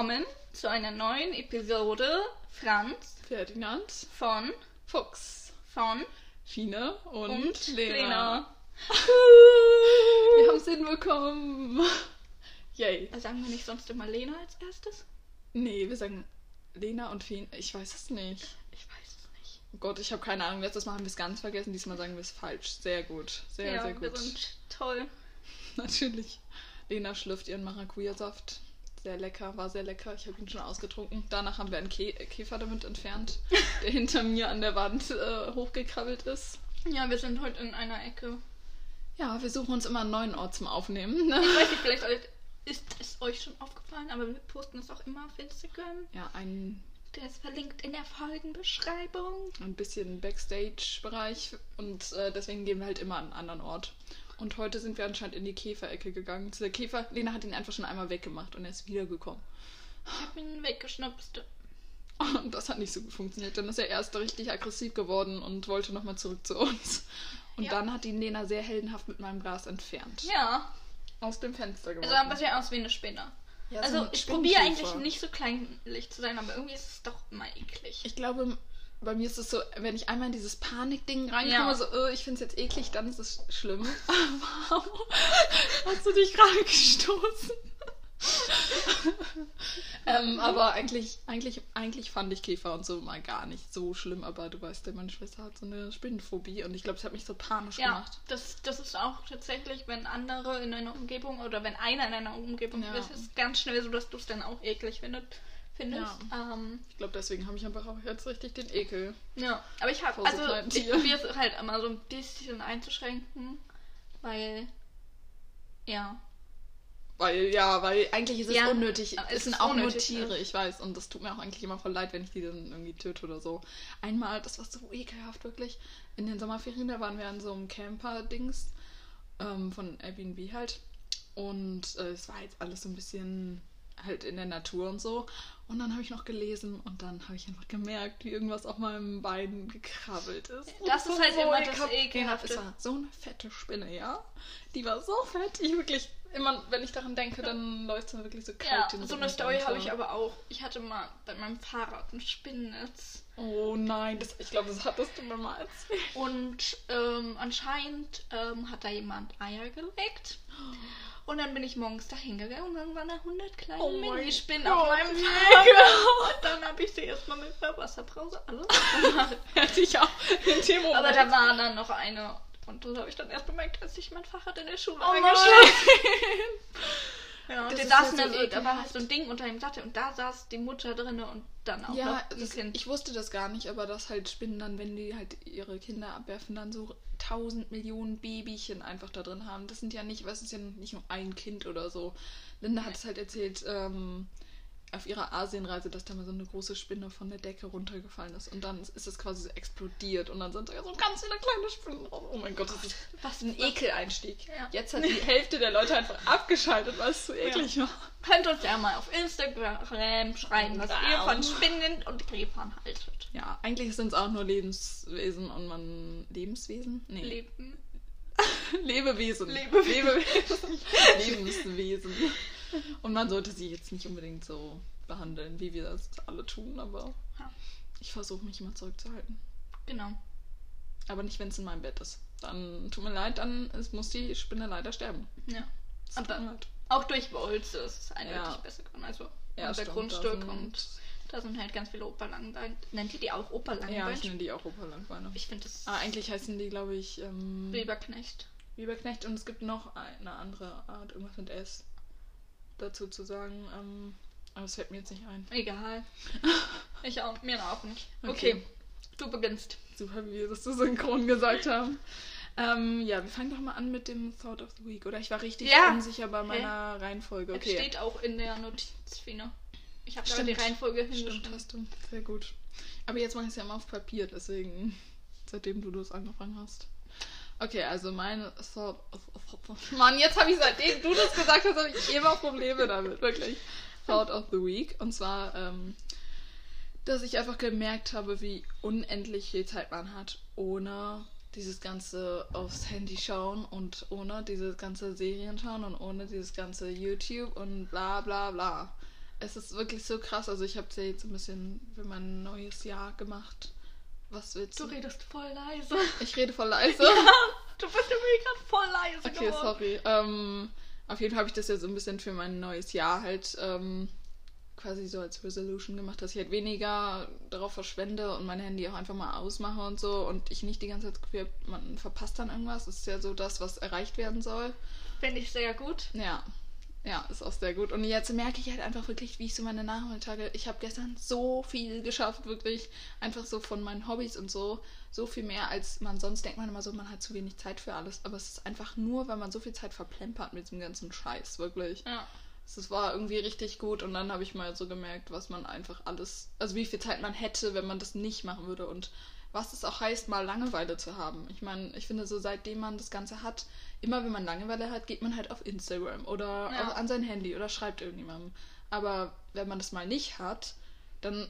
willkommen zu einer neuen Episode Franz Ferdinand, von Fuchs, von Fine und, und Lena. Lena. Wir haben es hinbekommen. Yay. Sagen wir nicht sonst immer Lena als erstes? Nee, wir sagen Lena und Fine. Ich weiß es nicht. Ich weiß es nicht. Oh Gott, ich habe keine Ahnung. Letztes Mal haben wir es ganz vergessen. Diesmal sagen wir es falsch. Sehr gut. Sehr, ja, sehr wir gut. sind toll. Natürlich. Lena schlürft ihren Maracuja-Saft. Sehr lecker, war sehr lecker. Ich habe ihn schon ausgetrunken. Danach haben wir einen Kä Käfer damit entfernt, der hinter mir an der Wand äh, hochgekrabbelt ist. Ja, wir sind heute in einer Ecke. Ja, wir suchen uns immer einen neuen Ort zum Aufnehmen. Ich Ne? weiß nicht, vielleicht ist es euch schon aufgefallen, aber wir posten es auch immer auf Instagram. Ja, ein, Der ist verlinkt in der Folgenbeschreibung. ein bisschen Backstage-Bereich und äh, deswegen gehen wir halt immer an einen anderen Ort. Und heute sind wir anscheinend in die Käferecke gegangen. Der Käfer, Lena hat ihn einfach schon einmal weggemacht und er ist wiedergekommen. Ich hab ihn weggeschnapst. Und das hat nicht so gut funktioniert. Dann ist er erst richtig aggressiv geworden und wollte nochmal zurück zu uns. Und Ja. dann hat ihn Lena sehr heldenhaft mit meinem Glas entfernt. Ja, Aus dem Fenster er geworfen. sah ein bisschen aus wie eine Spinne. Ja, so also ein ich probiere eigentlich nicht so kleinlich zu sein, aber irgendwie ist es doch immer eklig. Ich glaube, bei mir ist es so, wenn ich einmal in dieses Panikding reinkomme, Ja. so, äh, ich finde es jetzt eklig, dann ist es schlimm. Wow. Hast du dich gerade gestoßen? ähm, aber eigentlich, eigentlich, eigentlich fand ich Käfer und so mal gar nicht so schlimm, aber du weißt ja, meine Schwester hat so eine Spinnenphobie und ich glaube, es hat mich so panisch Ja, gemacht. das, das ist auch tatsächlich, wenn andere in einer Umgebung oder wenn einer in einer Umgebung Ja. ist, ist es ganz schnell so, dass du es dann auch eklig findet, findest. Ähm, Ich glaube, deswegen habe ich einfach auch jetzt richtig den Ekel. ja, aber ich habe, so also ich probiere es halt immer so ein bisschen einzuschränken, weil, ja, Weil, ja, weil eigentlich ist es Ja, unnötig. Es es sind auch nur Tiere, ich weiß. Und das tut mir auch eigentlich immer voll leid, wenn ich die dann irgendwie töte oder so. Einmal, das war so ekelhaft, wirklich. In den Sommerferien, da waren wir an so einem Camper-Dings ähm, von Airbnb halt. Und äh, es war jetzt alles so ein bisschen halt in der Natur und so. Und dann habe ich noch gelesen und dann habe ich einfach gemerkt, wie irgendwas auf meinem Bein gekrabbelt ist. Das Und ist halt immer das ekelhaft. Ekelhafte. Es war so eine fette Spinne, ja. Die war so fett. Ich wirklich, immer wenn ich daran denke, dann läuft es mir wirklich so kalt. ja, den so eine Story habe ich aber auch. Ich hatte mal bei meinem Fahrrad ein Spinnennetz. Oh nein, das, ich glaube, das hattest du mir mal erzählt. Und ähm, anscheinend ähm, hat da jemand Eier gelegt. Und dann bin ich morgens da hingegangen und dann waren da 100 kleine Oh Minispinnen auf meinem Fahrrad. Und dann habe ich sie erstmal mit der Wasserbrause alles gemacht. Hätte ich auch in dem Moment. Aber da war dann noch eine. Und das habe ich dann erst bemerkt, als ich mein Fahrrad in der Schule Oh eingeschlafen Ja, und Das der ja dann, so da war ekelhaft. so ein Ding unter dem Sattel und da saß die Mutter drin und dann auch Ja, noch ein das, Kind. ich wusste das gar nicht, aber dass halt Spinnen dann, wenn die halt ihre Kinder abwerfen, dann so tausend Millionen Babychen einfach da drin haben. Das sind ja nicht, was ist ja nicht nur ein Kind oder so. Linda hat es halt erzählt, ähm, auf ihrer Asienreise, dass da mal so eine große Spinne von der Decke runtergefallen ist und dann ist es quasi so explodiert und dann sind da so ganz viele kleine Spinnen drauf. Oh mein Gott, das ist Was ein Ekeleinstieg. Ja. Jetzt hat die Hälfte der Leute einfach abgeschaltet, weil es zu eklig war. Könnt uns ja mal auf Instagram schreiben, was ihr Wow. von Spinnen und Käfern haltet. Ja, eigentlich sind es auch nur Lebenswesen und man. Lebenswesen? Nee. Leben. Lebewesen. Lebewesen. Lebewesen. Lebenswesen. Und man sollte sie jetzt nicht unbedingt so behandeln, wie wir das alle tun, aber Ja. ich versuche mich immer zurückzuhalten. Genau. Aber nicht, wenn es in meinem Bett ist. Dann tut mir leid, dann es muss die Spinne leider sterben. Ja. Mir Aber auch durch Bolze ist es eindeutig Ja. besser geworden. Also Ja, unser Grundstück und da sind halt ganz viele Operlangbein. Nennt ihr die auch Ja, Operlangbein? ich nenne die auch Operlangbeine. ich finde das Aber eigentlich heißen die, glaube ich, ähm, Weberknecht. Weberknecht und es gibt noch eine andere Art, irgendwas mit S dazu zu sagen. Ähm, aber es fällt mir jetzt nicht ein. Egal. Ich auch, mir auch nicht. Okay. Okay, du beginnst. Super, wie wir das so synchron gesagt haben. Ähm, ja, wir fangen doch mal an mit dem Thought of the Week. Oder ich war richtig Ja. unsicher bei meiner Reihenfolge. Es Okay. steht auch in der Notizfine. Ich habe da Stimmt. die Reihenfolge Stimmt, hingeschrieben. hast du. Sehr gut. Aber jetzt mache ich es ja immer auf Papier, deswegen, seitdem du das angefangen hast. Okay, also meine Thought Mann, jetzt habe ich seitdem du das gesagt hast, habe ich immer Probleme damit, wirklich. Thought of the Week. Und zwar, ähm, dass ich einfach gemerkt habe, wie unendlich viel Zeit man hat, ohne dieses ganze aufs Handy schauen und ohne dieses ganze Serien schauen und ohne dieses ganze YouTube und bla bla bla. es ist wirklich so krass. Also ich habe es ja jetzt ein bisschen für mein neues Jahr gemacht. Was willst Du du? redest voll leise. Ich rede voll leise. Ja, du bist irgendwie gerade voll leise Okay, geworden. sorry. Ähm, auf jeden Fall habe ich das ja so ein bisschen für mein neues Jahr halt ähm, quasi so als Resolution gemacht, dass ich halt weniger darauf verschwende und mein Handy auch einfach mal ausmache und so und ich nicht die ganze Zeit hab, man verpasst dann irgendwas. Das ist ja so das, was erreicht werden soll. Finde ich sehr gut. Ja. Ja, ist auch sehr gut. Und jetzt merke ich halt einfach wirklich, wie ich so meine Nachmittage. Ich habe gestern so viel geschafft, wirklich. Einfach so von meinen Hobbys und so. So viel mehr, als man sonst denkt man immer so, man hat zu wenig Zeit für alles. Aber es ist einfach nur, weil man so viel Zeit verplempert mit diesem ganzen Scheiß, wirklich. Ja. Es war irgendwie richtig gut und dann habe ich mal so gemerkt, was man einfach alles, also wie viel Zeit man hätte, wenn man das nicht machen würde und was es auch heißt, mal Langeweile zu haben. Ich meine, ich finde so, seitdem man das Ganze hat, immer wenn man Langeweile hat, geht man halt auf Instagram oder Ja. auch an sein Handy oder schreibt irgendjemandem. Aber wenn man das mal nicht hat, dann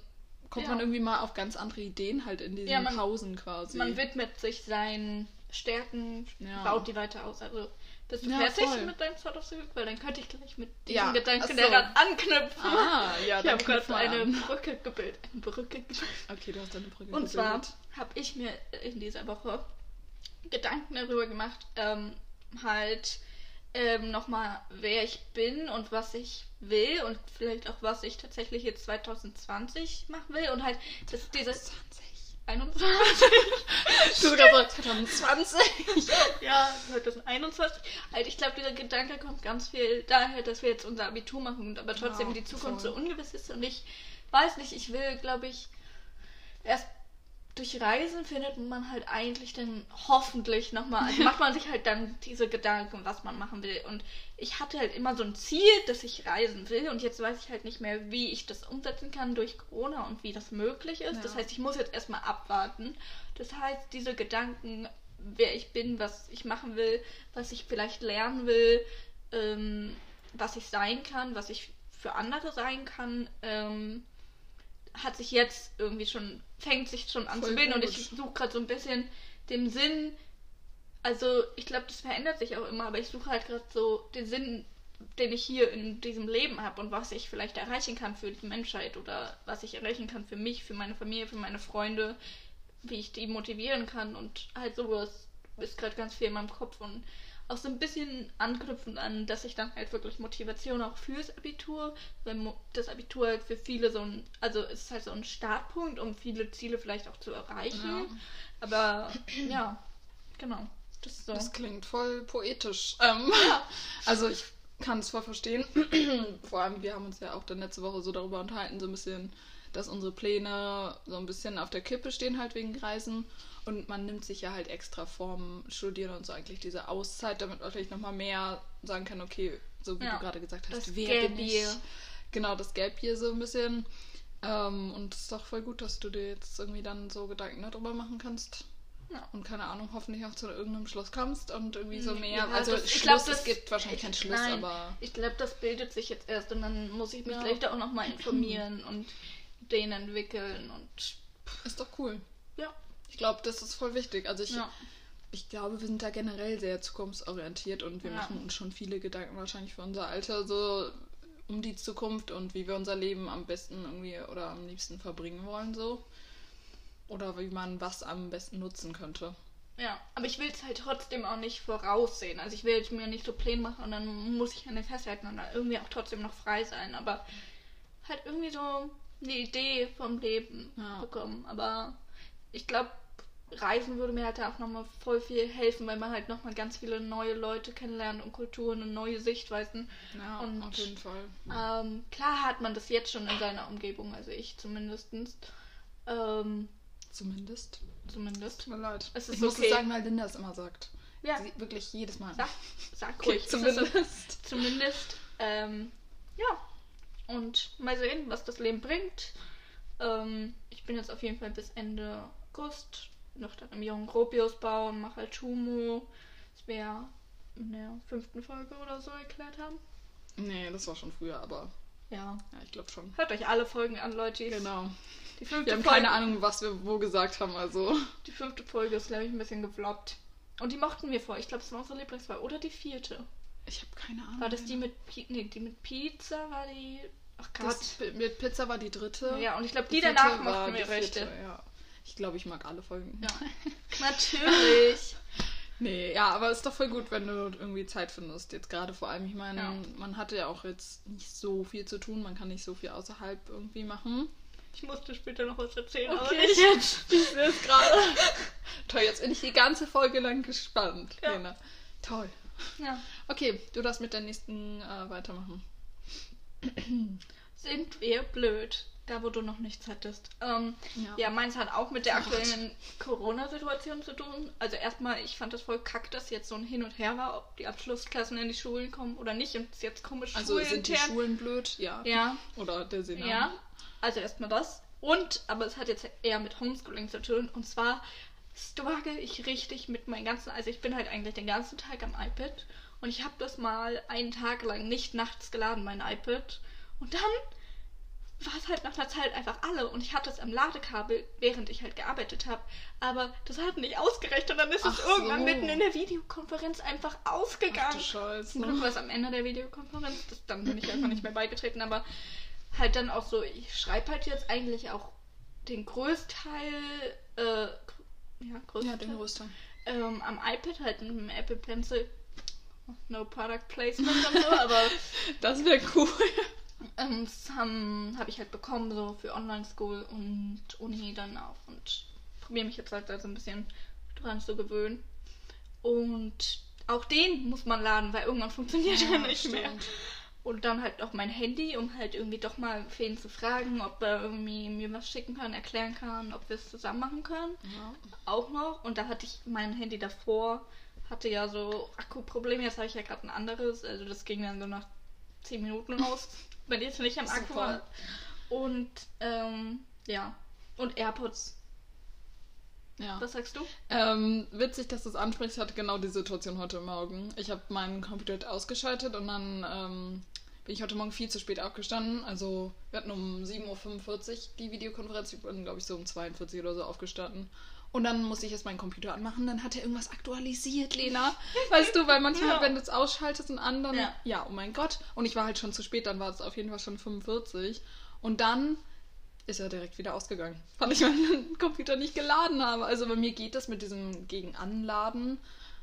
kommt Ja. man irgendwie mal auf ganz andere Ideen halt in diesen Ja, man- Pausen quasi. Man widmet sich seinen Stärken, baut die weiter aus. Also bist du Ja, fertig voll. mit deinem Thought of the Week? Weil dann könnte ich gleich mit diesem Ja, Gedanken so. daran anknüpfen. Ah, ja, ich habe gerade mal eine. Brücke gebildet. Eine Brücke gebildet. Okay, du hast deine Brücke Und zwar gebildet. habe ich mir in dieser Woche Gedanken darüber gemacht, ähm, halt ähm, nochmal, wer ich bin und was ich will und vielleicht auch, was ich tatsächlich jetzt 2020 machen will und halt, dass dieses 20. 21, Du gerade gesagt 2020. ja, 2021, halt, ich glaube, dieser Gedanke kommt ganz viel daher, dass wir jetzt unser Abitur machen und aber trotzdem Ja, die Zukunft voll. so ungewiss ist und ich weiß nicht, ich will, glaube ich, erst durch Reisen findet man halt eigentlich dann hoffentlich nochmal, also macht man sich halt dann diese Gedanken, was man machen will. Und ich hatte halt immer so ein Ziel, dass ich reisen will und jetzt weiß ich halt nicht mehr, wie ich das umsetzen kann durch Corona und wie das möglich ist. Ja. Das heißt, ich muss jetzt erstmal abwarten. Das heißt, diese Gedanken, wer ich bin, was ich machen will, was ich vielleicht lernen will, ähm, was ich sein kann, was ich für andere sein kann, ähm, hat sich jetzt irgendwie schon, fängt sich schon an Voll zu bilden und gut. ich suche gerade so ein bisschen den Sinn, also ich glaube, das verändert sich auch immer, aber ich suche halt gerade so den Sinn, den ich hier in diesem Leben habe und was ich vielleicht erreichen kann für die Menschheit oder was ich erreichen kann für mich, für meine Familie, für meine Freunde, wie ich die motivieren kann und halt sowas ist gerade ganz viel in meinem Kopf und auch so ein bisschen anknüpfend an, dass ich dann halt wirklich Motivation auch fürs Abitur, weil das Abitur halt für viele so ein, also es ist halt so ein Startpunkt, um viele Ziele vielleicht auch zu erreichen. Ja. Aber ja, genau. Das so. Das klingt voll poetisch. Ähm, also ich kann es voll verstehen. Vor allem, wir haben uns ja auch dann letzte Woche so darüber unterhalten, so ein bisschen, dass unsere Pläne so ein bisschen auf der Kippe stehen halt wegen Reisen. Und man nimmt sich ja halt extra vorm Studieren und so eigentlich diese Auszeit, damit man vielleicht nochmal mehr sagen kann, okay, so wie Ja, du gerade gesagt hast, das wer Gap bin ich? Genau, das Gap hier so ein bisschen. Ähm, und es ist doch voll gut, dass du dir jetzt irgendwie dann so Gedanken darüber machen kannst. Ja. Und keine Ahnung, hoffentlich auch zu irgendeinem Schluss kommst und irgendwie so Mm, mehr. ja, also das- ich Schluss, glaub, es gibt wahrscheinlich keinen Schluss, Nein, aber. Ich glaube, das bildet sich jetzt erst und dann muss ich mich Ja. vielleicht auch nochmal informieren und den entwickeln und Ist doch cool. ja. Ich glaube, das ist voll wichtig. Also ich, Ja. ich glaube, wir sind da generell sehr zukunftsorientiert und wir Ja. machen uns schon viele Gedanken wahrscheinlich für unser Alter so um die Zukunft und wie wir unser Leben am besten irgendwie oder am liebsten verbringen wollen so. Oder wie man was am besten nutzen könnte. Ja, aber ich will es halt trotzdem auch nicht voraussehen. Also ich will jetzt mir nicht so Pläne machen und dann muss ich an den festhalten und dann irgendwie auch trotzdem noch frei sein. Aber halt irgendwie so eine Idee vom Leben Ja. bekommen. Aber ich glaube, Reisen würde mir halt auch nochmal voll viel helfen, weil man halt nochmal ganz viele neue Leute kennenlernt und Kulturen und neue Sichtweisen. Ja, Und- auf jeden Fall. Ähm, klar hat man das jetzt schon in seiner Umgebung, also ich zumindestens. Ähm, Zumindest. zumindest. Tut mir leid. Es ist ich muss okay. es sagen, weil Linda es immer sagt. Ja, Sie, wirklich jedes Mal. sag, sag Okay, ruhig. Zumindest. Zumindest, ähm, ja. Und mal sehen, was das Leben bringt. Ähm, ich bin jetzt auf jeden Fall bis Ende August noch dann im jungen Gropius bauen, mache halt Chumo. Das wir ja in der fünften Folge oder so erklärt haben. Nee, das war schon früher, aber Ja. ja, ich glaube schon. Hört euch alle Folgen an, Leute. Genau. Die fünfte, Wir haben Folge, keine Ahnung, was wir wo gesagt haben, also. die fünfte Folge ist, glaube ich, ein bisschen gefloppt. Und die mochten wir vor. Ich glaube, es war unsere Lieblingsfolge. Oder die vierte. Ich habe keine Ahnung. War das die mit Pi nee, die mit Pizza war die Ach Gott. Das, mit Pizza war die dritte. Ja, und ich glaube, die, vierte danach war mochten wir die vierte, Ja. Ich glaube, ich mag alle Folgen. Ja. Natürlich. Nee, ja, aber ist doch voll gut, wenn du irgendwie Zeit findest. Jetzt gerade vor allem, ich meine, Ja. man hatte ja auch jetzt nicht so viel zu tun, man kann nicht so viel außerhalb irgendwie machen. Ich musste später noch was erzählen, aber Okay. nicht jetzt. Ich sehe es gerade. Toll, jetzt bin ich die ganze Folge lang gespannt, Ja. Lena. Toll. Ja. Okay, du darfst mit der nächsten äh, weitermachen. Sind wir blöd? Da, wo du noch nichts hattest. Ähm, Ja. ja. meins hat auch mit der Oh aktuellen Corona-Situation zu tun. Also erstmal, ich fand das voll kack, dass jetzt so ein Hin und Her war, ob die Abschlussklassen in die Schulen kommen oder nicht. Und es ist jetzt komisch Also sind die schulintern. Schulen blöd? Ja. Ja, Oder der Senat? ja. Also erstmal das. Und, aber es hat jetzt eher mit Homeschooling zu tun. Und zwar struggle ich richtig mit meinen ganzen, also ich bin halt eigentlich den ganzen Tag am iPad. Und ich habe das mal einen Tag lang nicht nachts geladen, mein iPad. Und dann war es halt nach einer Zeit einfach alle und ich hatte es am Ladekabel, während ich halt gearbeitet habe. Aber das hat nicht ausgereicht und dann ist es Ach irgendwann so. mitten in der Videokonferenz einfach Ach ausgegangen. du Scheiße. Zum Glück war es am Ende der Videokonferenz, das, dann bin ich einfach nicht mehr beigetreten, aber halt dann auch so, ich schreibe halt jetzt eigentlich auch den Großteil, äh, ja, Großteil, Ja, den Großteil. ähm, am iPad halt mit dem Apple Pencil. No Product Placement und so, aber Das wäre cool. ähm, das habe hab ich halt bekommen, so für Online-School und Uni dann auch. Und probiere mich jetzt halt da so ein bisschen dran zu gewöhnen. Und auch den muss man laden, weil irgendwann funktioniert er nicht mehr. stimmt. Und dann halt auch mein Handy, um halt irgendwie doch mal Feen zu fragen, ob er irgendwie mir was schicken kann, erklären kann, ob wir es zusammen machen können. Ja. Auch noch. Und da hatte ich mein Handy davor, hatte ja so Akkuprobleme. Jetzt habe ich ja gerade ein anderes. Also das ging dann so nach 10 Minuten aus, wenn jetzt nicht am Akku Super. war. Und ähm, ja. Und AirPods. ja. Was sagst du? Ähm, witzig, dass du es ansprichst. Ich hatte genau die Situation heute Morgen. Ich habe meinen Computer ausgeschaltet und dann ähm, bin ich heute Morgen viel zu spät aufgestanden. Also wir hatten um 7.45 Uhr die Videokonferenz. Ich bin, glaube ich, so um 42 oder so aufgestanden. Und dann musste ich jetzt meinen Computer anmachen. Dann hat er irgendwas aktualisiert, Lena. Weißt du, weil manchmal, Ja. wenn du es ausschaltest und an, dann... Ja. ja, oh mein Gott. Und ich war halt schon zu spät. Dann war es auf jeden Fall schon 45. Und dann ist er direkt wieder ausgegangen, weil ich meinen Computer nicht geladen habe. Also bei mir geht das mit diesem Gegenanladen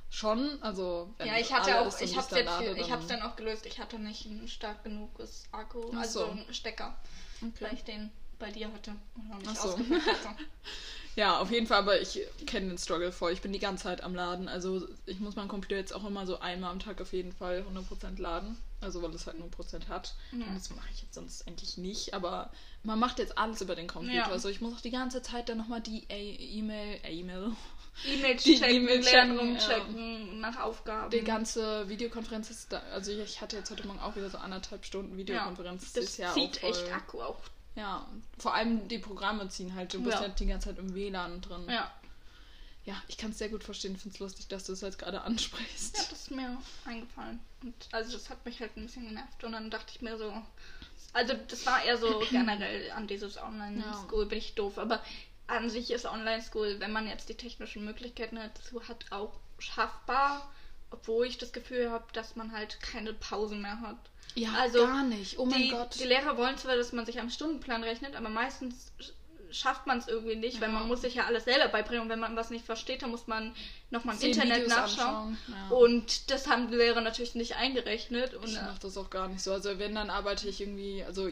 schon. Also wenn Ja, ich hatte auch, ist ich hab's dann jetzt, lade, ich dann- auch gelöst. Ich hatte nicht ein stark genuges Akku, also so. einen Stecker, Okay. ich den bei dir hatte Ach so. hatte. Ja, auf jeden Fall, aber ich kenne den Struggle voll. Ich bin die ganze Zeit am Laden. Also ich muss meinen Computer jetzt auch immer so einmal am Tag auf jeden Fall 100% laden. Also weil es halt nur Prozent hat. Ja. Und das mache ich jetzt sonst eigentlich nicht. Aber man macht jetzt alles über den Computer. Ja. Also ich muss auch die ganze Zeit dann nochmal die E-Mail, äh, E-Mail, checken, E-Mail checken, ja. checken, nach Aufgaben. Die ganze Videokonferenz ist da, also ich hatte jetzt heute Morgen auch wieder so anderthalb Stunden Videokonferenz. das ist ja zieht echt Akku auch. Ja, vor allem die Programme ziehen halt. Du bist Ja. halt die ganze Zeit im WLAN drin. Ja. Ja, ich kann es sehr gut verstehen. Ich finde es lustig, dass du es jetzt gerade ansprichst. Ja, das ist mir eingefallen. Und also das hat mich halt ein bisschen genervt. Und dann dachte ich mir so. Also das war eher so generell an dieses Online-School bin ich doof. Aber an sich ist Online-School, wenn man jetzt die technischen Möglichkeiten dazu hat, auch schaffbar. Obwohl ich das Gefühl habe, dass man halt keine Pausen mehr hat. Ja, Also, gar nicht. Oh mein die, Gott. die Lehrer wollen zwar, dass man sich am Stundenplan rechnet, aber meistens sch- schafft man es irgendwie nicht, weil Ja. man muss sich ja alles selber beibringen und wenn man was nicht versteht, dann muss man nochmal im Internet Videos nachschauen. ja. Und das haben die Lehrer natürlich nicht eingerechnet. Und, Ich äh, mache das auch gar nicht so. Also wenn, dann arbeite ich irgendwie, also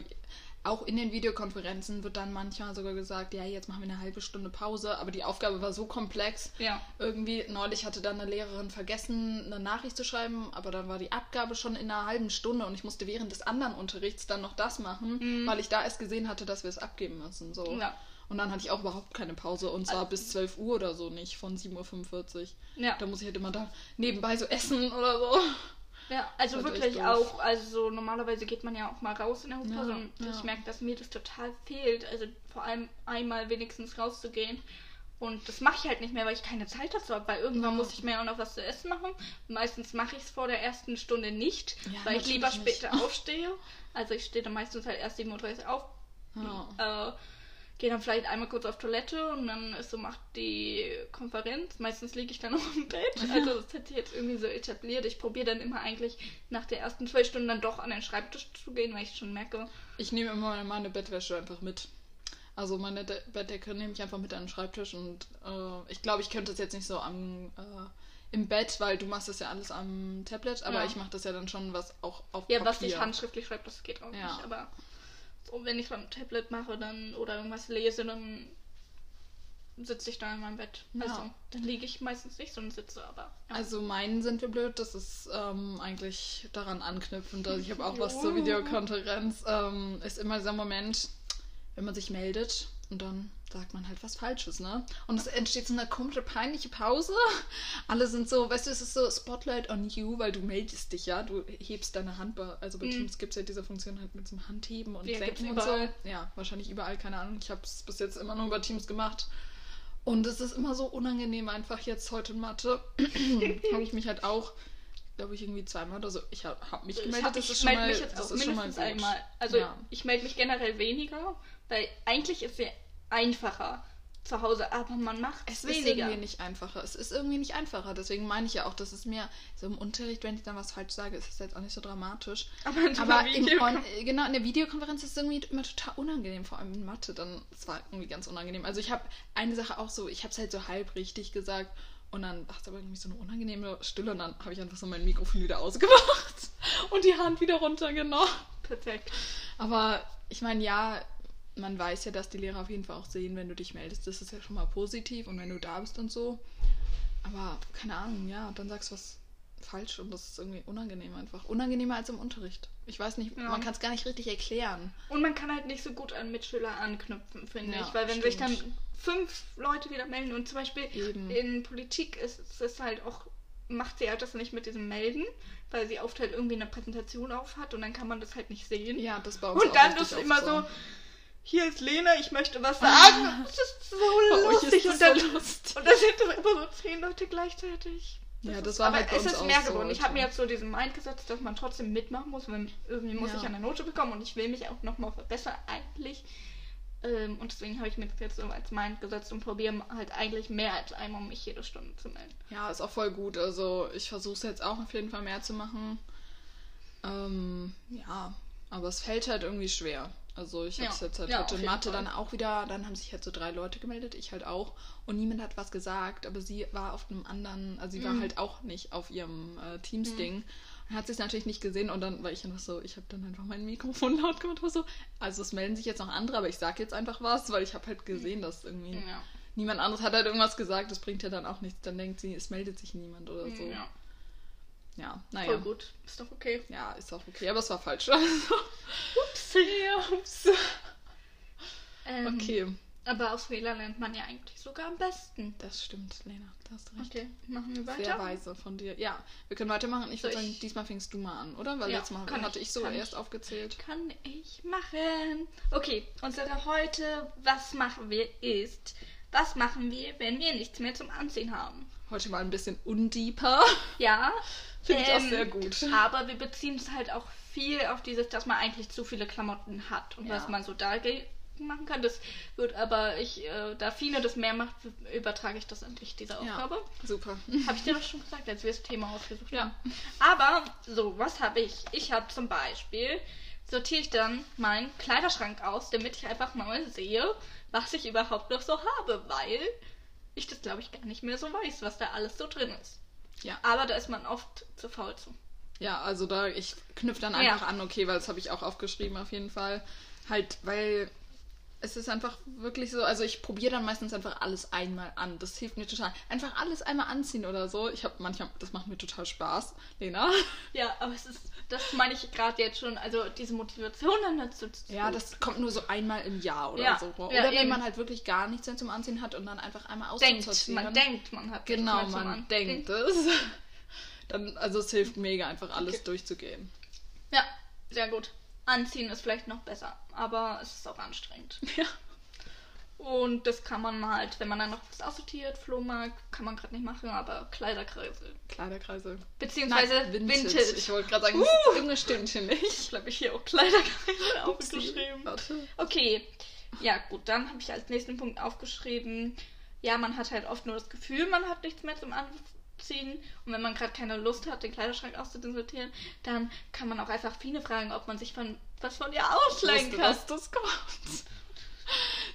auch in den Videokonferenzen wird dann manchmal sogar gesagt, ja, jetzt machen wir eine halbe Stunde Pause, aber die Aufgabe war so komplex. ja. Irgendwie, neulich hatte dann eine Lehrerin vergessen, eine Nachricht zu schreiben, aber dann war die Abgabe schon in einer halben Stunde und ich musste während des anderen Unterrichts dann noch das machen, weil ich da erst gesehen hatte, dass wir es abgeben müssen. So. Mhm. Ja. Und dann hatte ich auch überhaupt keine Pause und zwar bis 12 Uhr oder so nicht, von 7.45 Uhr. Ja. Da muss ich halt immer da nebenbei so essen oder so. Ja, also wirklich auch, also so normalerweise geht man ja auch mal raus in der Hofpause Ja, und ja. ich merke, dass mir das total fehlt. Also vor allem einmal wenigstens rauszugehen. Und das mache ich halt nicht mehr, weil ich keine Zeit dazu habe, weil irgendwann Ja. muss ich mir auch noch was zu essen machen. Meistens mache ich es vor der ersten Stunde nicht, Ja, weil ich lieber natürlich später aufstehe. Also ich stehe dann meistens halt erst 7.30 Uhr auf. Ja. Äh, gehe dann vielleicht einmal kurz auf Toilette und dann ist so, macht die Konferenz. Meistens liege ich dann auch im Bett. Also das hat sich jetzt irgendwie so etabliert. Ich probiere dann immer eigentlich nach der ersten zwei Stunden dann doch an den Schreibtisch zu gehen, weil ich schon merke. Ich nehme immer meine Bettwäsche einfach mit. Also meine De Bettdecke nehme ich einfach mit an den Schreibtisch und äh, ich glaube, ich könnte das jetzt nicht so am äh, im Bett, weil du machst das ja alles am Tablet, aber Ja. ich mache das ja dann schon was auch auf Ja, Papier. was ich handschriftlich schreibe, das geht auch Ja. nicht. Aber so, wenn ich beim Tablet mache dann oder irgendwas lese, dann sitze ich da in meinem Bett. Ja. Also, dann liege ich meistens nicht, sondern sitze aber. Ja. Also meinen sind wir blöd, das ist ähm, eigentlich daran anknüpfend. Also ich habe auch was zur Videokonferenz. Ähm, ist immer dieser Moment, wenn man sich meldet und dann sagt man halt was Falsches, ne? Und es entsteht so eine komische, peinliche Pause. Alle sind so, weißt du, es ist so Spotlight on you, weil du meldest dich ja, du hebst deine Hand, bei, also bei Mhm. Teams gibt es ja diese Funktion halt mit so einem Handheben und Ja, Senken und so. Ja, wahrscheinlich überall, keine Ahnung. Ich habe es bis jetzt immer nur über Teams gemacht. Und es ist immer so unangenehm einfach jetzt heute in Mathe. habe ich mich halt auch, glaube ich, irgendwie zweimal oder so. Ich habe hab mich ich gemeldet, hab- das ich ist schon mal, mich jetzt das auch ist schon mal mindestens gut. einmal. Also Ja. ich melde mich generell weniger, weil eigentlich ist es einfacher zu Hause, aber man macht Es es ist weniger. irgendwie nicht einfacher. Es ist irgendwie nicht einfacher. Deswegen meine ich ja auch, dass es mir so im Unterricht, wenn ich dann was falsch sage, ist es jetzt auch nicht so dramatisch. Aber, in Aber On genau, in der Videokonferenz ist es irgendwie immer total unangenehm, vor allem in Mathe. Dann, es war irgendwie ganz unangenehm. Also ich habe eine Sache auch so, ich habe es halt so halb richtig gesagt und dann war es aber irgendwie so eine unangenehme Stille und dann habe ich einfach so mein Mikrofon wieder ausgemacht und die Hand wieder runtergenommen. Perfekt. Aber ich meine, ja, man weiß ja, dass die Lehrer auf jeden Fall auch sehen, wenn du dich meldest. Das ist ja schon mal positiv und wenn du da bist und so. Aber keine Ahnung, ja, dann sagst du was falsch und das ist irgendwie unangenehm einfach. Unangenehmer als im Unterricht. Ich weiß nicht, Ja. man kann es gar nicht richtig erklären. Und man kann halt nicht so gut an Mitschüler anknüpfen, finde Ja, ich. Weil wenn sich dann stimmt. fünf Leute wieder melden und zum Beispiel Eben. in Politik ist es halt auch, macht sie halt das nicht mit diesem Melden, weil sie oft halt irgendwie eine Präsentation auf hat und dann kann man das halt nicht sehen. Ja, das bei uns und dann ist oft immer so, hier ist Lena, ich möchte was sagen. Das ist so Bei lustig. ist und, das dann, so lustig. und dann sind das immer so zehn Leute gleichzeitig. Ja, ist- das war aber halt bei es uns ist auch mehr so, geworden. Ich habe mir jetzt so diesen Mind gesetzt, dass man trotzdem mitmachen muss, wenn irgendwie muss Ja. ich eine Note bekommen und ich will mich auch nochmal verbessern eigentlich. Ähm, und deswegen habe ich mir das jetzt so als Mind gesetzt und probiere halt eigentlich mehr als einmal mich jede Stunde zu melden. Ja, ist auch voll gut. Also ich versuche es jetzt auch auf jeden Fall mehr zu machen. Ähm, ja, aber es fällt halt irgendwie schwer. Also ich habe es Ja, jetzt halt ja, heute in Mathe Fall. dann auch wieder, dann haben sich halt so drei Leute gemeldet, ich halt auch. Und niemand hat was gesagt, aber sie war auf einem anderen, also sie war Mhm. halt auch nicht auf ihrem äh, Teams-Ding. Und hat sich natürlich nicht gesehen und dann war ich einfach so, ich habe dann einfach mein Mikrofon laut gemacht und war so, also es melden sich jetzt noch andere, aber ich sag jetzt einfach was, weil ich habe halt gesehen, dass irgendwie Ja. niemand anderes hat halt irgendwas gesagt, das bringt ja dann auch nichts. Dann denkt sie, es meldet sich niemand oder so. ja. Ja, Voll naja. gut. Ist doch okay. Ja, ist auch okay, aber es war falsch. Also, Ups. ja, ups. Ähm, Okay, Aber aus Fehlern lernt man ja eigentlich sogar am besten. das stimmt, Lena. Da hast du recht. Okay, machen wir Sehr weiter. weise von dir. Ja, wir können weitermachen. Ich Soll würde sagen, ich- diesmal fängst du mal an, oder? Weil Ja, letztes Mal kann hatte ich, ich so erst ich. aufgezählt. Kann ich machen. Okay, unsere heute, was machen wir, ist, was machen wir, wenn wir nichts mehr zum Anziehen haben? Heute mal ein bisschen undeeper. Ja. Finde ich auch ähm, sehr gut. Aber wir beziehen es halt auch viel auf dieses, dass man eigentlich zu viele Klamotten hat und Ja. was man so dagegen machen kann. Das wird aber, ich, äh, da Fine das mehr macht, übertrage ich das an dich, diese Aufgabe. Ja, super. Habe ich dir doch schon gesagt, als wir das Thema ausgesucht Ja. haben. Aber, so, was habe ich? Ich habe zum Beispiel, sortiere ich dann meinen Kleiderschrank aus, damit ich einfach mal sehe, was ich überhaupt noch so habe, weil ich das, glaube ich, gar nicht mehr so weiß, was da alles so drin ist. Ja. Aber da ist man oft zu faul zu. Ja, also da, ich knüpfe dann Ja. einfach an, okay, weil das habe ich auch aufgeschrieben auf jeden Fall. Halt, weil es ist einfach wirklich so, also ich probiere dann meistens einfach alles einmal an. Das hilft mir total. Einfach alles einmal anziehen oder so. Ich habe manchmal, das macht mir total Spaß, Lena. Ja, aber es ist, das meine ich gerade jetzt schon, also diese Motivation dann dazu zu Ja, das kommt nur so einmal im Jahr oder Ja, so. ja, Oder wenn eben. man halt wirklich gar nichts mehr zum Anziehen hat und dann einfach einmal denkt. aussortieren. Man denkt, man hat Genau, man An- denkt es. Dann, also es hilft mega, einfach alles Okay. durchzugehen. Ja, sehr gut. Anziehen ist vielleicht noch besser, aber es ist auch anstrengend. Ja. Und das kann man halt, wenn man dann noch was aussortiert, Flohmarkt, kann man gerade nicht machen, aber Kleiderkreise. Kleiderkreise. Beziehungsweise Nein, Vintage. Ich wollte gerade sagen, Uh. irgendeine stimmt hier nicht. Ich glaube, ich hier auch Kleiderkreise aufgeschrieben. Warte. Okay, Ja, gut, dann habe ich als nächsten Punkt aufgeschrieben, ja, man hat halt oft nur das Gefühl, man hat nichts mehr zum Anziehen. Und wenn man gerade keine Lust hat, den Kleiderschrank auszudiskutieren, dann kann man auch einfach Fine fragen, ob man sich von was von ihr ausleihen kann. dass das kommt.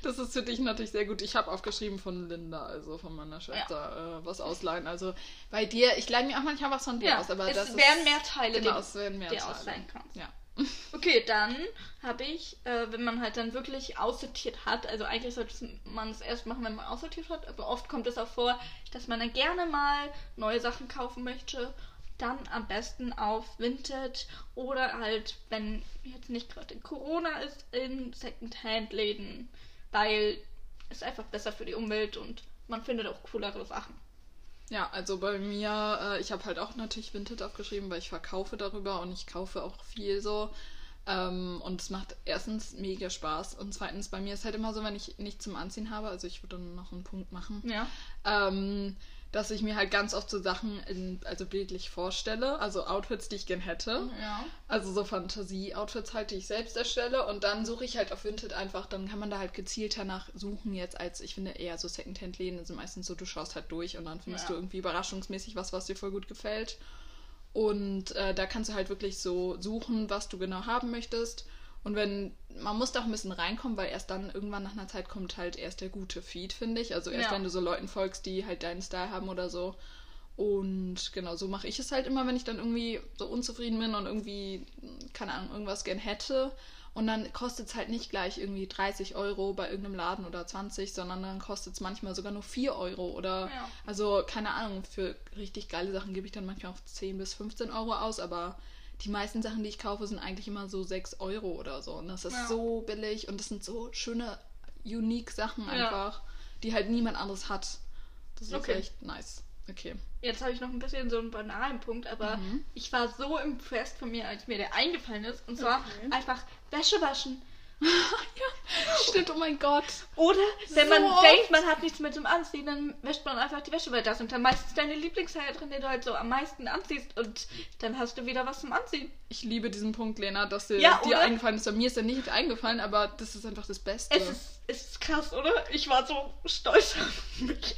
Das ist für dich natürlich sehr gut. Ich habe aufgeschrieben von Linda, also von meiner Schwester, äh, was ausleihen. Also bei dir, ich leihe mir auch manchmal was von dir Ja, aus, aber es das wären ist, mehr Teile, Genau, die es werden mehr dir Teile. ausleihen kannst. Ja. Okay, dann habe ich, äh, wenn man halt dann wirklich aussortiert hat, also eigentlich sollte man es erst machen, wenn man aussortiert hat, aber oft kommt es auch vor, dass man dann gerne mal neue Sachen kaufen möchte. Dann am besten auf Vinted oder halt, wenn jetzt nicht gerade Corona ist, in Secondhand-Läden, weil es einfach besser für die Umwelt und man findet auch coolere Sachen. Ja, also bei mir, äh, ich habe halt auch natürlich Vinted aufgeschrieben, weil ich verkaufe darüber und ich kaufe auch viel so. Ähm, und es macht erstens mega Spaß und zweitens bei mir ist halt immer so, wenn ich nichts zum Anziehen habe, also ich würde dann noch einen Punkt machen, Ja. ähm, dass ich mir halt ganz oft so Sachen in, also bildlich vorstelle, also Outfits, die ich gern hätte. Ja. Also so Fantasie-Outfits halt, die ich selbst erstelle. Und dann suche ich halt auf Vinted einfach, dann kann man da halt gezielt danach suchen jetzt als, ich finde eher so Secondhand-Läden sind meistens so, du schaust halt durch und dann findest Ja. du irgendwie überraschungsmäßig was, was dir voll gut gefällt. Und äh, da kannst du halt wirklich so suchen, was du genau haben möchtest. Und wenn, man muss da auch ein bisschen reinkommen, weil erst dann irgendwann nach einer Zeit kommt halt erst der gute Feed, finde ich. Also erst Ja. wenn du so Leuten folgst, die halt deinen Style haben oder so. Und genau, so mache ich es halt immer, wenn ich dann irgendwie so unzufrieden bin und irgendwie, keine Ahnung, irgendwas gern hätte. Und dann kostet es halt nicht gleich irgendwie 30 Euro bei irgendeinem Laden oder 20, sondern dann kostet es manchmal sogar nur 4 Euro oder, Ja. also keine Ahnung, für richtig geile Sachen gebe ich dann manchmal auch 10 bis 15 Euro aus, aber die meisten Sachen, die ich kaufe, sind eigentlich immer so 6 Euro oder so. Und das ist Ja. so billig und das sind so schöne, unique Sachen Ja. einfach, die halt niemand anderes hat. Das ist Okay. echt nice. Okay. Jetzt habe ich noch ein bisschen so einen banalen Punkt, aber Mhm. ich war so impressed von mir, als mir der eingefallen ist. Und zwar Okay. einfach Wäsche waschen. Stimmt, oh mein Gott. Oder wenn So man oft. denkt, man hat nichts mehr zum Anziehen, dann wäscht man einfach die Wäsche, weil da sind dann meistens deine Lieblingsteile drin, die du halt so am meisten anziehst. Und dann hast du wieder was zum Anziehen. Ich liebe diesen Punkt, Lena, dass dir, Ja, dir eingefallen ist. Bei mir ist er nicht eingefallen, aber das ist einfach das Beste. Es ist, es ist krass, oder? Ich war so stolz auf mich.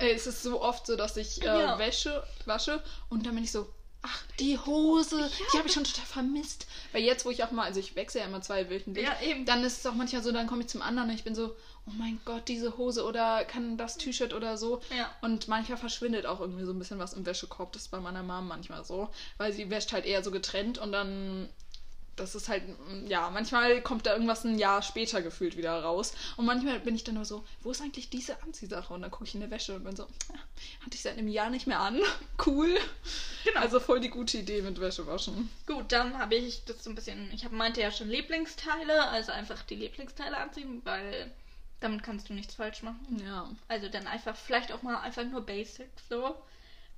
Ey, es ist so oft so, dass ich äh, Ja. Wäsche wasche und dann bin ich so, ach, die Hose, die habe ich schon total vermisst. Weil jetzt, wo ich auch mal, also ich wechsle ja immer zwei wöchentlich, Ja, eben. dann ist es auch manchmal so, dann komme ich zum anderen und ich bin so, oh mein Gott, diese Hose oder kann das T-Shirt oder so. Ja. Und manchmal verschwindet auch irgendwie so ein bisschen was im Wäschekorb. Das ist bei meiner Mom manchmal so, weil sie wäscht halt eher so getrennt und dann das ist halt, mm, ja, manchmal kommt da irgendwas ein Jahr später gefühlt wieder raus. Und manchmal bin ich dann nur so, wo ist eigentlich diese Anziehsache? Und dann gucke ich in der Wäsche und bin so, "Ah, hatte ich seit einem Jahr nicht mehr an. Cool. Genau. Also voll die gute Idee mit Wäsche waschen. Gut, dann habe ich das so ein bisschen. Ich hab, meinte ja schon Lieblingsteile, also einfach die Lieblingsteile anziehen, weil damit kannst du nichts falsch machen. Ja. Also dann einfach, vielleicht auch mal einfach nur Basics so.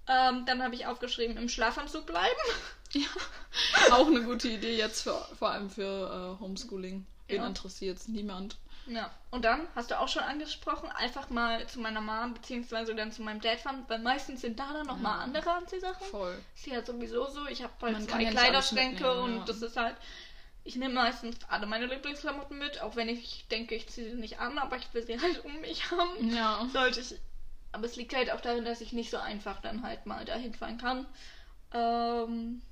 Ähm, dann habe ich aufgeschrieben, im Schlafanzug bleiben. Ja. Auch eine gute Idee jetzt für, vor allem für äh, Homeschooling. Wen Ja. interessiert Niemand. Ja. Und dann hast du auch schon angesprochen, einfach mal zu meiner Mom beziehungsweise dann zu meinem Dad fahren, weil meistens sind da dann noch mal Ja. andere Anziehsachen. Voll. Ist ja sowieso so. Ich habe halt Man zwei ja Kleiderschränke und ja. das ist halt. Ich nehme meistens alle meine Lieblingsklamotten mit, auch wenn ich denke, ich ziehe sie nicht an, aber ich will sie halt um mich haben. Ja. Sollte ich. Aber es liegt halt auch darin, dass ich nicht so einfach dann halt mal dahin fahren kann. Ähm.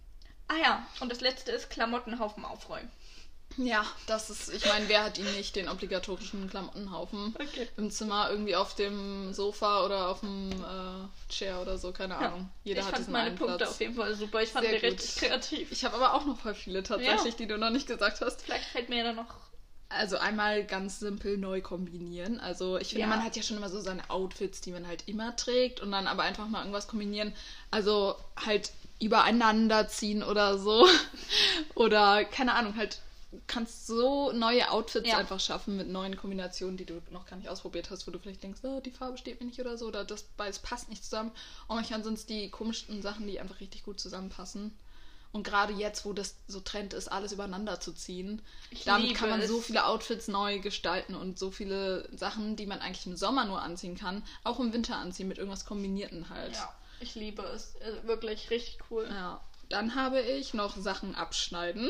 Ah ja, und das letzte ist Klamottenhaufen aufräumen. Ja, das ist, ich meine, wer hat ihn nicht, den obligatorischen Klamottenhaufen Okay. im Zimmer, irgendwie auf dem Sofa oder auf dem äh, Chair oder so, keine Ahnung. Jeder ich hat fand meine Punkte Platz. auf jeden Fall super. Ich fand Sehr die gut. richtig kreativ. Ich habe aber auch noch voll viele tatsächlich, Ja. die du noch nicht gesagt hast. Vielleicht fällt mir ja dann noch. Also einmal ganz simpel neu kombinieren. Also ich finde, Ja. man hat ja schon immer so seine Outfits, die man halt immer trägt und dann aber einfach mal irgendwas kombinieren. Also halt übereinander ziehen oder so. oder keine Ahnung, halt kannst so neue Outfits Ja. einfach schaffen mit neuen Kombinationen, die du noch gar nicht ausprobiert hast, wo du vielleicht denkst, oh, die Farbe steht mir nicht oder so, oder das beides passt nicht zusammen. Und manchmal sind es die komischsten Sachen, die einfach richtig gut zusammenpassen. Und gerade jetzt, wo das so Trend ist, alles übereinander zu ziehen, Ich damit kann man es. so viele Outfits neu gestalten und so viele Sachen, die man eigentlich im Sommer nur anziehen kann, auch im Winter anziehen mit irgendwas Kombinierten halt. Ja, ich liebe es. Äh, Wirklich richtig cool. Ja. Dann habe ich noch Sachen abschneiden.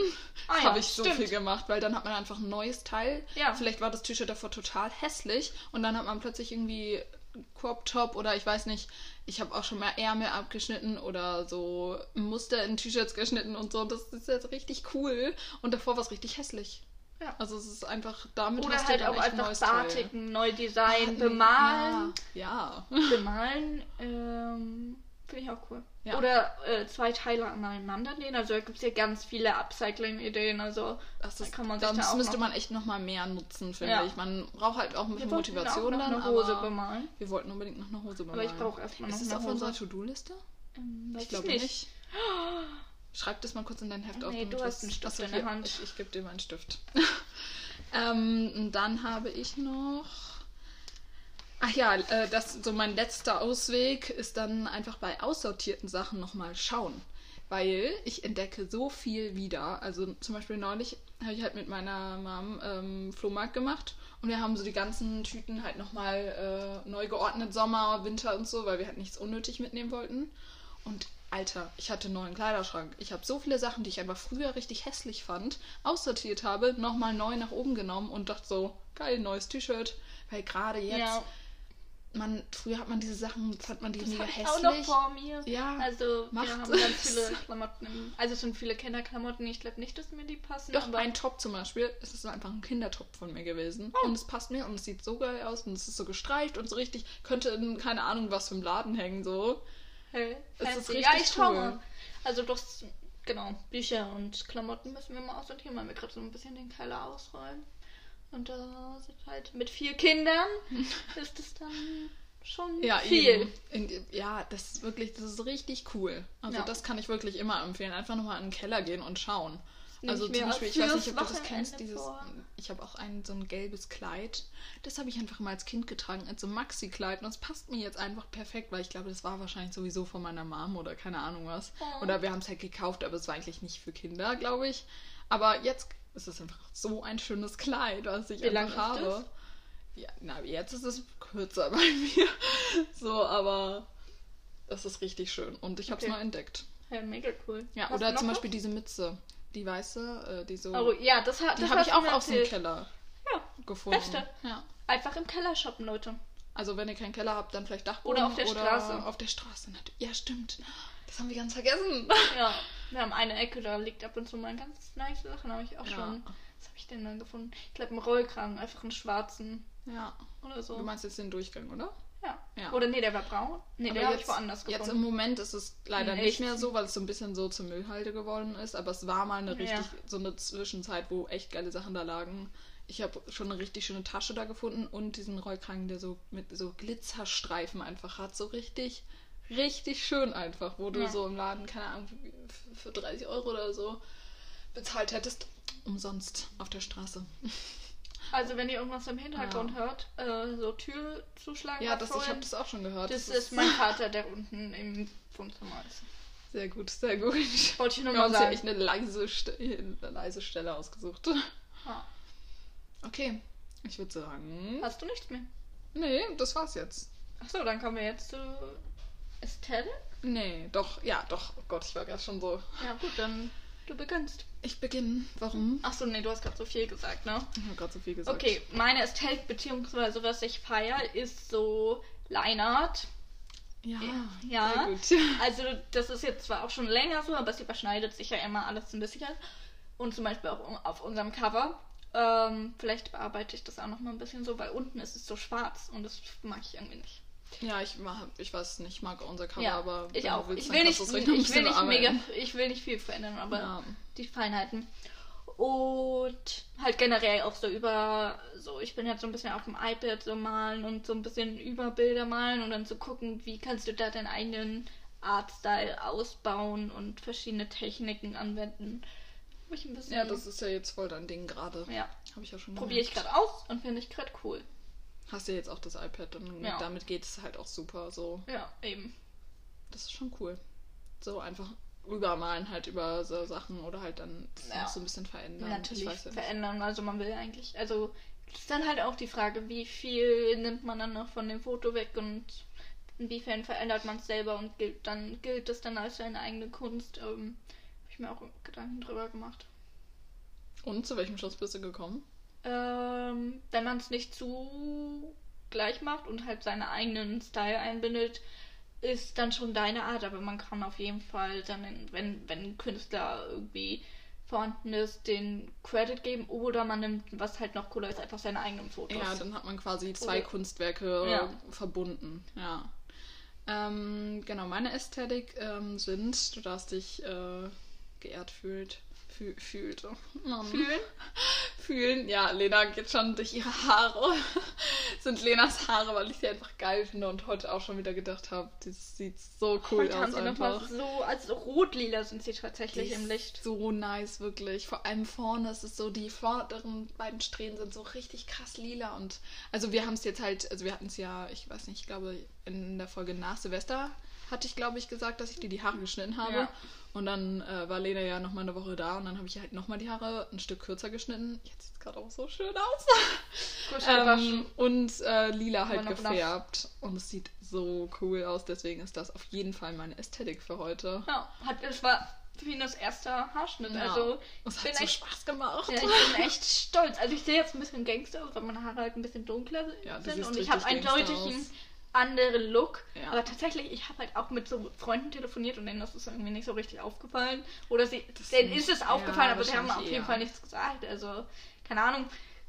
Ah ja, habe ich so stimmt. viel gemacht, weil dann hat man einfach ein neues Teil. Ja. Vielleicht war das T-Shirt davor total hässlich und dann hat man plötzlich irgendwie Crop Top oder ich weiß nicht, ich habe auch schon mal Ärmel abgeschnitten oder so Muster in T-Shirts geschnitten und so. Das ist jetzt richtig cool und davor war es richtig hässlich. Ja. Also es ist einfach damit Oder hast halt auch ein einfach. Batiken, neu design, Ah, bemalen. Ja. Bemalen, ähm, finde ich auch cool. Ja. Oder äh, zwei Teile aneinander nähen. Also da gibt es ja ganz viele Upcycling-Ideen. Also Das da ist, kann man sich das da auch müsste noch, man echt nochmal mehr nutzen, finde Ja. ich. Man braucht halt auch ein bisschen Wir wollten Motivation auch noch dann. eine Hose aber bemalen. Wir wollten unbedingt noch eine Hose Aber bemalen. ich brauche erstmal noch Ist es eine auf unserer To-Do-Liste? Ähm, Ich glaube nicht. Schreib das mal kurz in dein Heft auf. Nee, du hast einen Stift in der Hand. Ich, ich gebe dir meinen Stift. ähm, dann habe ich noch. Ach ja, äh, das so mein letzter Ausweg ist dann einfach bei aussortierten Sachen nochmal schauen. Weil ich entdecke so viel wieder. Also zum Beispiel neulich habe ich halt mit meiner Mom ähm, Flohmarkt gemacht und wir haben so die ganzen Tüten halt nochmal äh, neu geordnet, Sommer, Winter und so, weil wir halt nichts unnötig mitnehmen wollten. Und Alter, ich hatte einen neuen Kleiderschrank. Ich habe so viele Sachen, die ich einfach früher richtig hässlich fand, aussortiert habe, nochmal neu nach oben genommen und dachte so, geil, neues T-Shirt. Weil gerade jetzt, Ja, man, früher hat man diese Sachen, fand man die das mega hässlich. auch noch vor mir. Ja, Also wir haben es. ganz viele Klamotten. Im, also sind viele Kinderklamotten. Ich glaube nicht, dass mir die passen. Doch, ein Top zum Beispiel, es ist einfach ein Kindertop von mir gewesen. Oh. Und es passt mir und es sieht so geil aus und es ist so gestreift und so richtig, könnte in keine Ahnung was für im Laden hängen, so. Hey, Es ist ja, ich schau cool. mal. Also das, genau, Bücher und Klamotten müssen wir mal aussortieren, weil wir gerade so ein bisschen den Keller ausräumen. Und da sind halt mit vier Kindern ist es dann schon Ja, viel. In, ja, das ist wirklich, das ist richtig cool. Also Ja. das kann ich wirklich immer empfehlen. Einfach nochmal in den Keller gehen und schauen. Also zum Beispiel, ich weiß nicht, ob du das kennst, dieses. Ich habe auch ein so ein gelbes Kleid. Das habe ich einfach mal als Kind getragen, als so ein Maxi-Kleid. Und das passt mir jetzt einfach perfekt, weil ich glaube, das war wahrscheinlich sowieso von meiner Mom oder keine Ahnung was. Oh. Oder wir haben es halt gekauft, aber es war eigentlich nicht für Kinder, glaube ich. Aber jetzt ist es einfach so ein schönes Kleid, was ich Wie lang einfach habe. Ja, na, jetzt ist es kürzer bei mir. So, aber das ist richtig schön. Und ich habe es neu entdeckt. Ja, mega cool. Ja, Hast oder zum Beispiel diese Mütze. Die weiße, äh, die so. Oh, ja, das, hat, die das habe ich auch aus dem. Keller Ja, gefunden. Beste. Ja. einfach im Keller shoppen, Leute. Also wenn ihr keinen Keller habt, dann vielleicht Dachboden Oder auf der Straße. Auf der Straße. natürlich. Ja, stimmt. Das haben wir ganz vergessen. Ja, wir haben eine Ecke, da liegt ab und zu mal ganz nice Sachen, habe ich auch Ja. schon. Was habe ich denn dann gefunden? Ich glaube, einen Rollkragen, einfach einen schwarzen Ja. oder so. Du meinst jetzt den Durchgang, oder? Ja. Ja. Oder nee, der war braun. Nee, Aber der habe ich woanders jetzt im gefunden. Moment ist es leider nicht mehr so, weil es so ein bisschen so zur Müllhalde geworden ist. Aber es war mal eine Ja. richtig, so eine Zwischenzeit, wo echt geile Sachen da lagen. Ich habe schon eine richtig schöne Tasche da gefunden und diesen Rollkragen, der so mit so Glitzerstreifen einfach hat. So richtig, richtig schön einfach, wo du Ja. so im Laden, keine Ahnung, für 30 Euro oder so bezahlt hättest. Umsonst auf der Straße. Also wenn ihr irgendwas im Hintergrund Ja. hört, äh, so Tür zuschlagen. Ja, das, ich vorhin, habe das auch schon gehört. das ist mein Vater, der unten im Wohnzimmer ist. Sehr gut, sehr gut. Wollte ich nur mal sagen. echt eine leise, eine leise Stelle ausgesucht. Ja. Okay, ich würde sagen. Hast du nichts mehr? Nee, das war's jetzt. Achso, dann kommen wir jetzt zu Estelle. Nee, doch, ja, doch. Oh Gott, ich war gerade schon so. Ja gut, dann du beginnst. Ich beginne. Warum? Achso, nee, du hast gerade so viel gesagt, ne? Ich habe gerade so viel gesagt. Okay, meine Ästhetik beziehungsweise was ich feiere, ist so Lineart. Ja, Ja. sehr gut. Also das ist jetzt zwar auch schon länger so, aber es überschneidet sich ja immer alles ein bisschen. Und zum Beispiel auch auf unserem Cover. Ähm, vielleicht bearbeite ich das auch noch mal ein bisschen so, weil unten ist es so schwarz und das mag ich irgendwie nicht. Ja, ich, mach, ich weiß nicht, ich mag unser Cover, ja, aber ich auch. willst, ich will nicht, ein ich will nicht mega, ich will nicht viel verändern, aber Ja. die Feinheiten. Und halt generell auch so über, so ich bin jetzt so ein bisschen auf dem iPad so malen und so ein bisschen über Bilder malen und dann zu gucken, wie kannst du da deinen eigenen Artstyle ausbauen und verschiedene Techniken anwenden. Ich ein bisschen, Ja, das ist ja jetzt voll dein Ding gerade. ja, Habe ich ja schon probiere ich gerade aus und finde ich gerade cool. Hast du jetzt auch das iPad und Ja. damit geht es halt auch super. So, Ja, eben. das ist schon cool. So einfach rübermalen halt über so Sachen oder halt dann Ja. noch so ein bisschen verändern. Natürlich ja verändern. Also man will eigentlich, also ist dann halt auch die Frage, wie viel nimmt man dann noch von dem Foto weg und inwiefern verändert man es selber und gilt dann gilt das dann als seine eigene Kunst. Ähm, Habe ich mir auch Gedanken drüber gemacht. Und zu welchem Schluss bist du gekommen? Ähm, wenn man es nicht zu gleich macht und halt seinen eigenen Style einbindet, ist dann schon deine Art, aber man kann auf jeden Fall dann, wenn, wenn ein Künstler irgendwie vorhanden ist, den Credit geben oder man nimmt, was halt noch cooler ist, einfach seine eigenen Fotos. Ja, dann hat man quasi zwei Oder- Kunstwerke Ja. verbunden. Ja. Ähm, genau, meine Ästhetik ähm, sind, du darfst dich äh, geehrt fühlt. Fühl, fühlt. Oh, Mann. Fühlen? Fühlen. Ja, Lena geht schon durch ihre Haare. sind Lenas Haare, weil ich sie einfach geil finde und heute auch schon wieder gedacht habe, das sieht so cool Heute haben aus sie nochmal einfach. so, also rotlila sind sie tatsächlich Die im Licht. So nice, wirklich. Vor allem vorne ist es so, die vorderen beiden Strähnen sind so richtig krass lila. Und also wir haben es jetzt halt, also wir hatten es ja, ich weiß nicht, ich glaube in der Folge nach Silvester hatte ich, glaube ich, gesagt, dass ich dir die Haare geschnitten habe. Ja. Und dann äh, war Lena ja nochmal eine Woche da und dann habe ich halt nochmal die Haare ein Stück kürzer geschnitten. Jetzt sieht es gerade auch so schön aus. Frisch ähm, und äh, lila halt gefärbt. Und es sieht so cool aus. Deswegen ist das auf jeden Fall meine Ästhetik für heute. Ja, hat, es war für ihn das erste Haarschnitt. Ja. Also Es ich hat bin so echt, Spaß gemacht. ja, ich bin echt stolz. Also ich sehe jetzt ein bisschen Gangster aus, weil meine Haare halt ein bisschen dunkler Ja, sind und ich habe eindeutig Gangster einen aus. Anderen Look. Ja. Aber tatsächlich, ich habe halt auch mit so Freunden telefoniert und denen das ist irgendwie nicht so richtig aufgefallen. Oder sie, Das denen nicht- ist es ja, aufgefallen, aber sie haben auf jeden eher. Fall nichts gesagt. Also, keine Ahnung,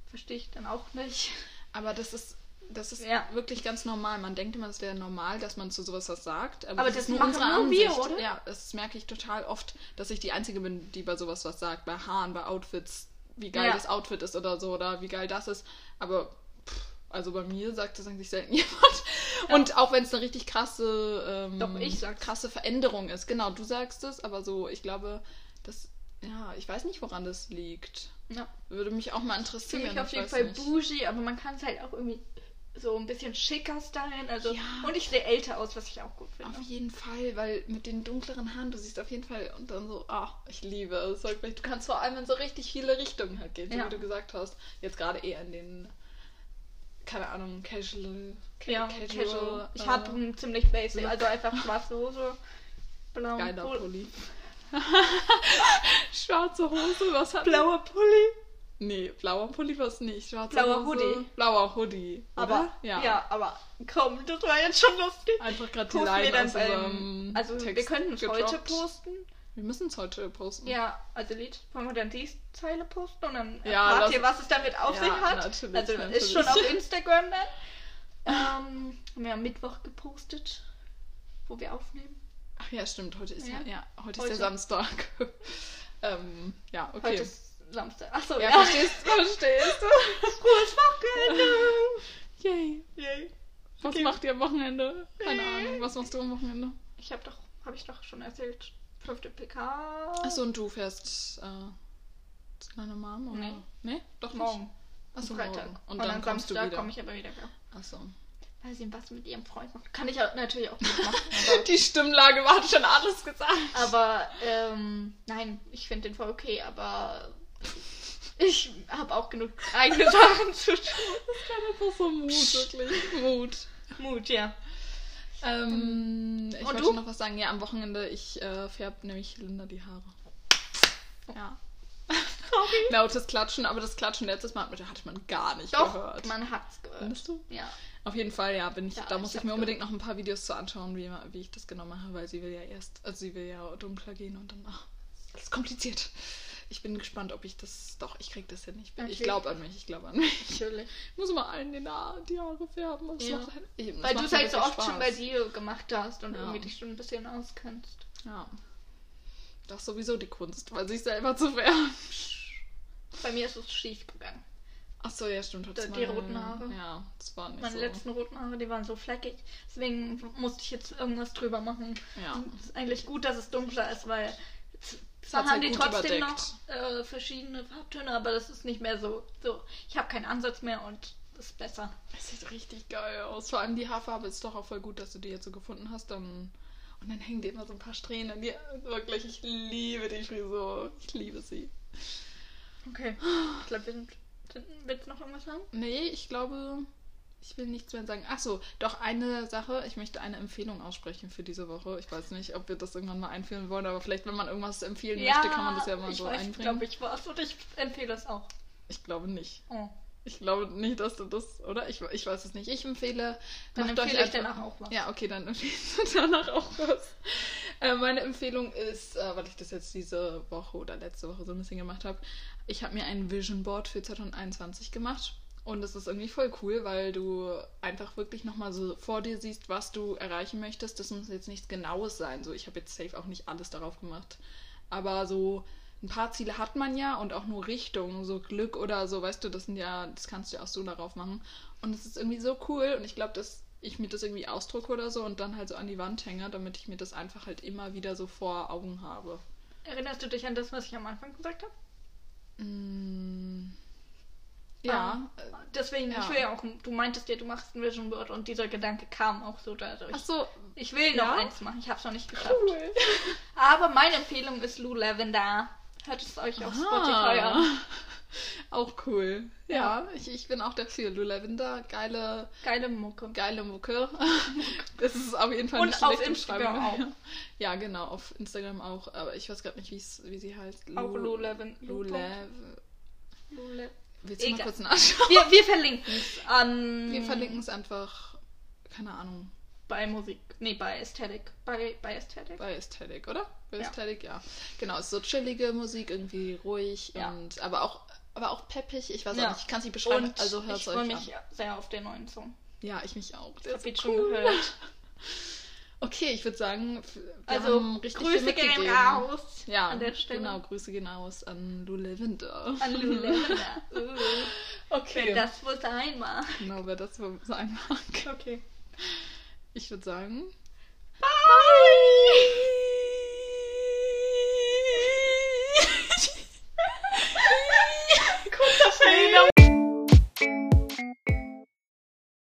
verstehe ich dann auch nicht. Aber das ist, das ist Ja. wirklich ganz normal. Man denkt immer, es wäre normal, dass man zu sowas was sagt. Aber, Aber das, das ist nur machen unsere nur wir, Ansicht. oder? Ja, das merke ich total oft, dass ich die Einzige bin, die bei sowas was sagt. Bei Haaren, bei Outfits, wie geil Ja. das Outfit ist oder so, oder wie geil das ist. Aber also bei mir sagt das eigentlich selten jemand. Und auch wenn es eine richtig krasse, ähm, Doch, ich sag's. krasse Veränderung ist. Genau, du sagst es, aber so, ich glaube, das, ja, ich weiß nicht, woran das liegt. Ja. Würde mich auch mal interessieren. auf ich jeden weiß Fall nicht. bougie, aber man kann es halt auch irgendwie so ein bisschen schicker stylen. Also, Ja. Und ich sehe älter aus, was ich auch gut finde. Auf jeden Fall, weil mit den dunkleren Haaren, du siehst auf jeden Fall und dann so, ah, ich liebe es. Du kannst vor allem in so richtig viele Richtungen halt gehen, so Ja. wie du gesagt hast. Jetzt gerade eher in den, keine Ahnung, casual. ca- Ja, casual. Ich äh, habe einen ziemlich basic, Look. also einfach schwarze Hose, blauen geiler Pulli. Pulli. Schwarze Hose, was hat Blauer Pulli. Nee, blauer Pulli war es nicht. Schwarze Blauer Hose, Hoodie. Blauer Hoodie. Aber, oder? ja. aber komm, das war jetzt schon lustig. Einfach gerade die wir Line aus unserem Also, wir Text können es heute posten. Wir müssen es heute posten. Ja, also Lied, wollen wir dann die Zeile posten und dann Ja, erfahrt ihr, was es damit auf Ja, sich hat. natürlich, also natürlich. ist schon auf Instagram dann. Ähm, haben wir am Mittwoch gepostet, wo wir aufnehmen. Ach ja, stimmt. Heute ist ja, Ja. ja, heute, Heute. ist der Samstag. ähm, ja, okay. Heute ist Samstag. Achso, ja, ja. verstehst, verstehst du? Frohes Wochenende! Yay. Yay. Was Okay. macht ihr am Wochenende? Keine Ahnung. Was machst du am Wochenende? Ich habe doch, habe ich doch schon erzählt, fünfte PK. Achso, und du fährst äh, zu deiner Mom? Oder? Nee. Nee? Doch nicht? morgen. Achso, Freitag. morgen. Und, Und, dann am kommst du wieder. komme ich aber wieder. Ja. Achso. Weil sie was mit ihrem Freund macht. Kann ich auch, natürlich auch nicht machen. Die Stimmlage war hat schon alles gesagt. aber ähm, nein, ich finde den voll okay, aber ich habe auch genug eigene Sachen zu tun. Einfach so Mut, wirklich. Mut. Mut, ja. Ähm, ich Und wollte du? noch was sagen. Ja, am Wochenende, ich äh, färb nämlich Linda die Haare. Ja. Sorry. Lautes Klatschen, aber das Klatschen letztes Mal hat man gar nicht Doch, gehört. man hat's gehört. Findest du? Ja. Auf jeden Fall, ja, bin ich, Ja, da ich muss ich hab's mir gehört. unbedingt noch ein paar Videos zu anschauen, wie, wie ich das genau mache, weil sie will ja erst, also sie will ja dunkler gehen und dann, ach, alles kompliziert. Ich bin gespannt, ob ich das, doch, ich krieg das hin. Ich, bin- ich Okay. glaube an mich, ich glaube an mich. Natürlich. Ich muss mal allen den Haar, die Haare färben. Das Ja. macht ich, das Weil du es halt so oft schon bei Spaß. dir gemacht hast und Ja. irgendwie dich schon ein bisschen auskennst. Ja. Das ist sowieso die Kunst, weil sich selber zu färben. Bei mir ist es schief gegangen. Achso, ja, stimmt. Die- die roten Haare. Ja, das war nicht Meine so. letzten roten Haare, die waren so fleckig. Deswegen musste ich jetzt irgendwas drüber machen. Ja. Es ist eigentlich gut, dass es dunkler ist, weil zwar hat's haben halt die trotzdem überdeckt. noch äh, verschiedene Farbtöne, aber das ist nicht mehr so. so. Ich habe keinen Ansatz mehr und das ist besser. Das sieht richtig geil aus. Vor allem die Haarfarbe ist doch auch voll gut, dass du die jetzt so gefunden hast. Dann und dann hängen dir immer so ein paar Strähnen. Die, wirklich, ich liebe die Frisur. Ich liebe sie. Okay. Ich glaube, wir sind. willst du noch irgendwas sagen? Nee, ich glaube, Ich will nichts mehr sagen. Ach so, doch eine Sache. Ich möchte eine Empfehlung aussprechen für diese Woche. Ich weiß nicht, ob wir das irgendwann mal einführen wollen, aber vielleicht, wenn man irgendwas empfehlen möchte, kann man das ja mal ich so weiß, einbringen. glaube ich, was. Und ich empfehle es auch. Ich glaube nicht. Oh. Ich glaube nicht, dass du das, oder? Ich, ich weiß es nicht. Ich empfehle. Dann empfehle ich danach auch was. Ja, okay, dann empfiehlst du danach auch was. Äh, meine Empfehlung ist, äh, weil ich das jetzt diese Woche oder letzte Woche so ein bisschen gemacht habe, ich habe mir ein Vision Board für 2021 gemacht. Und das ist irgendwie voll cool, weil du einfach wirklich nochmal so vor dir siehst, was du erreichen möchtest. Das muss jetzt nichts Genaues sein. So, ich habe jetzt safe auch nicht alles darauf gemacht. Aber so ein paar Ziele hat man ja und auch nur Richtungen, so Glück oder so, weißt du, das sind ja, das kannst du ja auch so darauf machen. Und es ist irgendwie so cool und ich glaube, dass ich mir das irgendwie ausdrucke oder so und dann halt so an die Wand hänge, damit ich mir das einfach halt immer wieder so vor Augen habe. Erinnerst du dich an das, was ich am Anfang gesagt habe? Mm, ja. äh, Deswegen, Ja. ich will ja auch, du meintest ja, du machst ein Vision Board und dieser Gedanke kam auch so dadurch. Ach so, Ich will noch Ja? eins machen, ich habe es noch nicht geschafft. cool. Aber meine Empfehlung ist Lou Lavender. Hört es euch auf Spotify an. Auch cool. Ja, ich, ich bin auch dafür. Lou Lavender, geile, Geile Mucke. geile Mucke. Das ist auf jeden Fall Und eine auf schlechte Instagram Beschreibung. Ja, genau, auf Instagram auch. Aber ich weiß gerade nicht, wie sie heißt. Auch Lou Lavender. Lou Lav. Willst du mal Egal. kurz nachschauen? Wir, wir verlinken es an. Wir verlinken es einfach, keine Ahnung, Bei Musik. Nee, bei Aesthetic. Bei, bei Aesthetic. bei Aesthetic, oder? Bei Ja. Aesthetic, ja. Genau, es ist so chillige Musik, irgendwie ruhig Ja. und aber auch, aber auch peppig. Ich weiß Ja. auch nicht, ich kann es nicht beschreiben, Und also hört ich es freue euch mich an. sehr auf den neuen Song. Ja, ich mich auch. Ich habe ihn schon cool. gehört. Okay, ich würde sagen, Also, Grüße gehen raus Ja, an der Stelle. genau, Grüße gehen aus an Lou Lavender. An Lou Lavender. Uh, Okay. Wenn das wohl sein mag. Genau, wer das wohl sein mag. Okay. Ich würde sagen, Bye!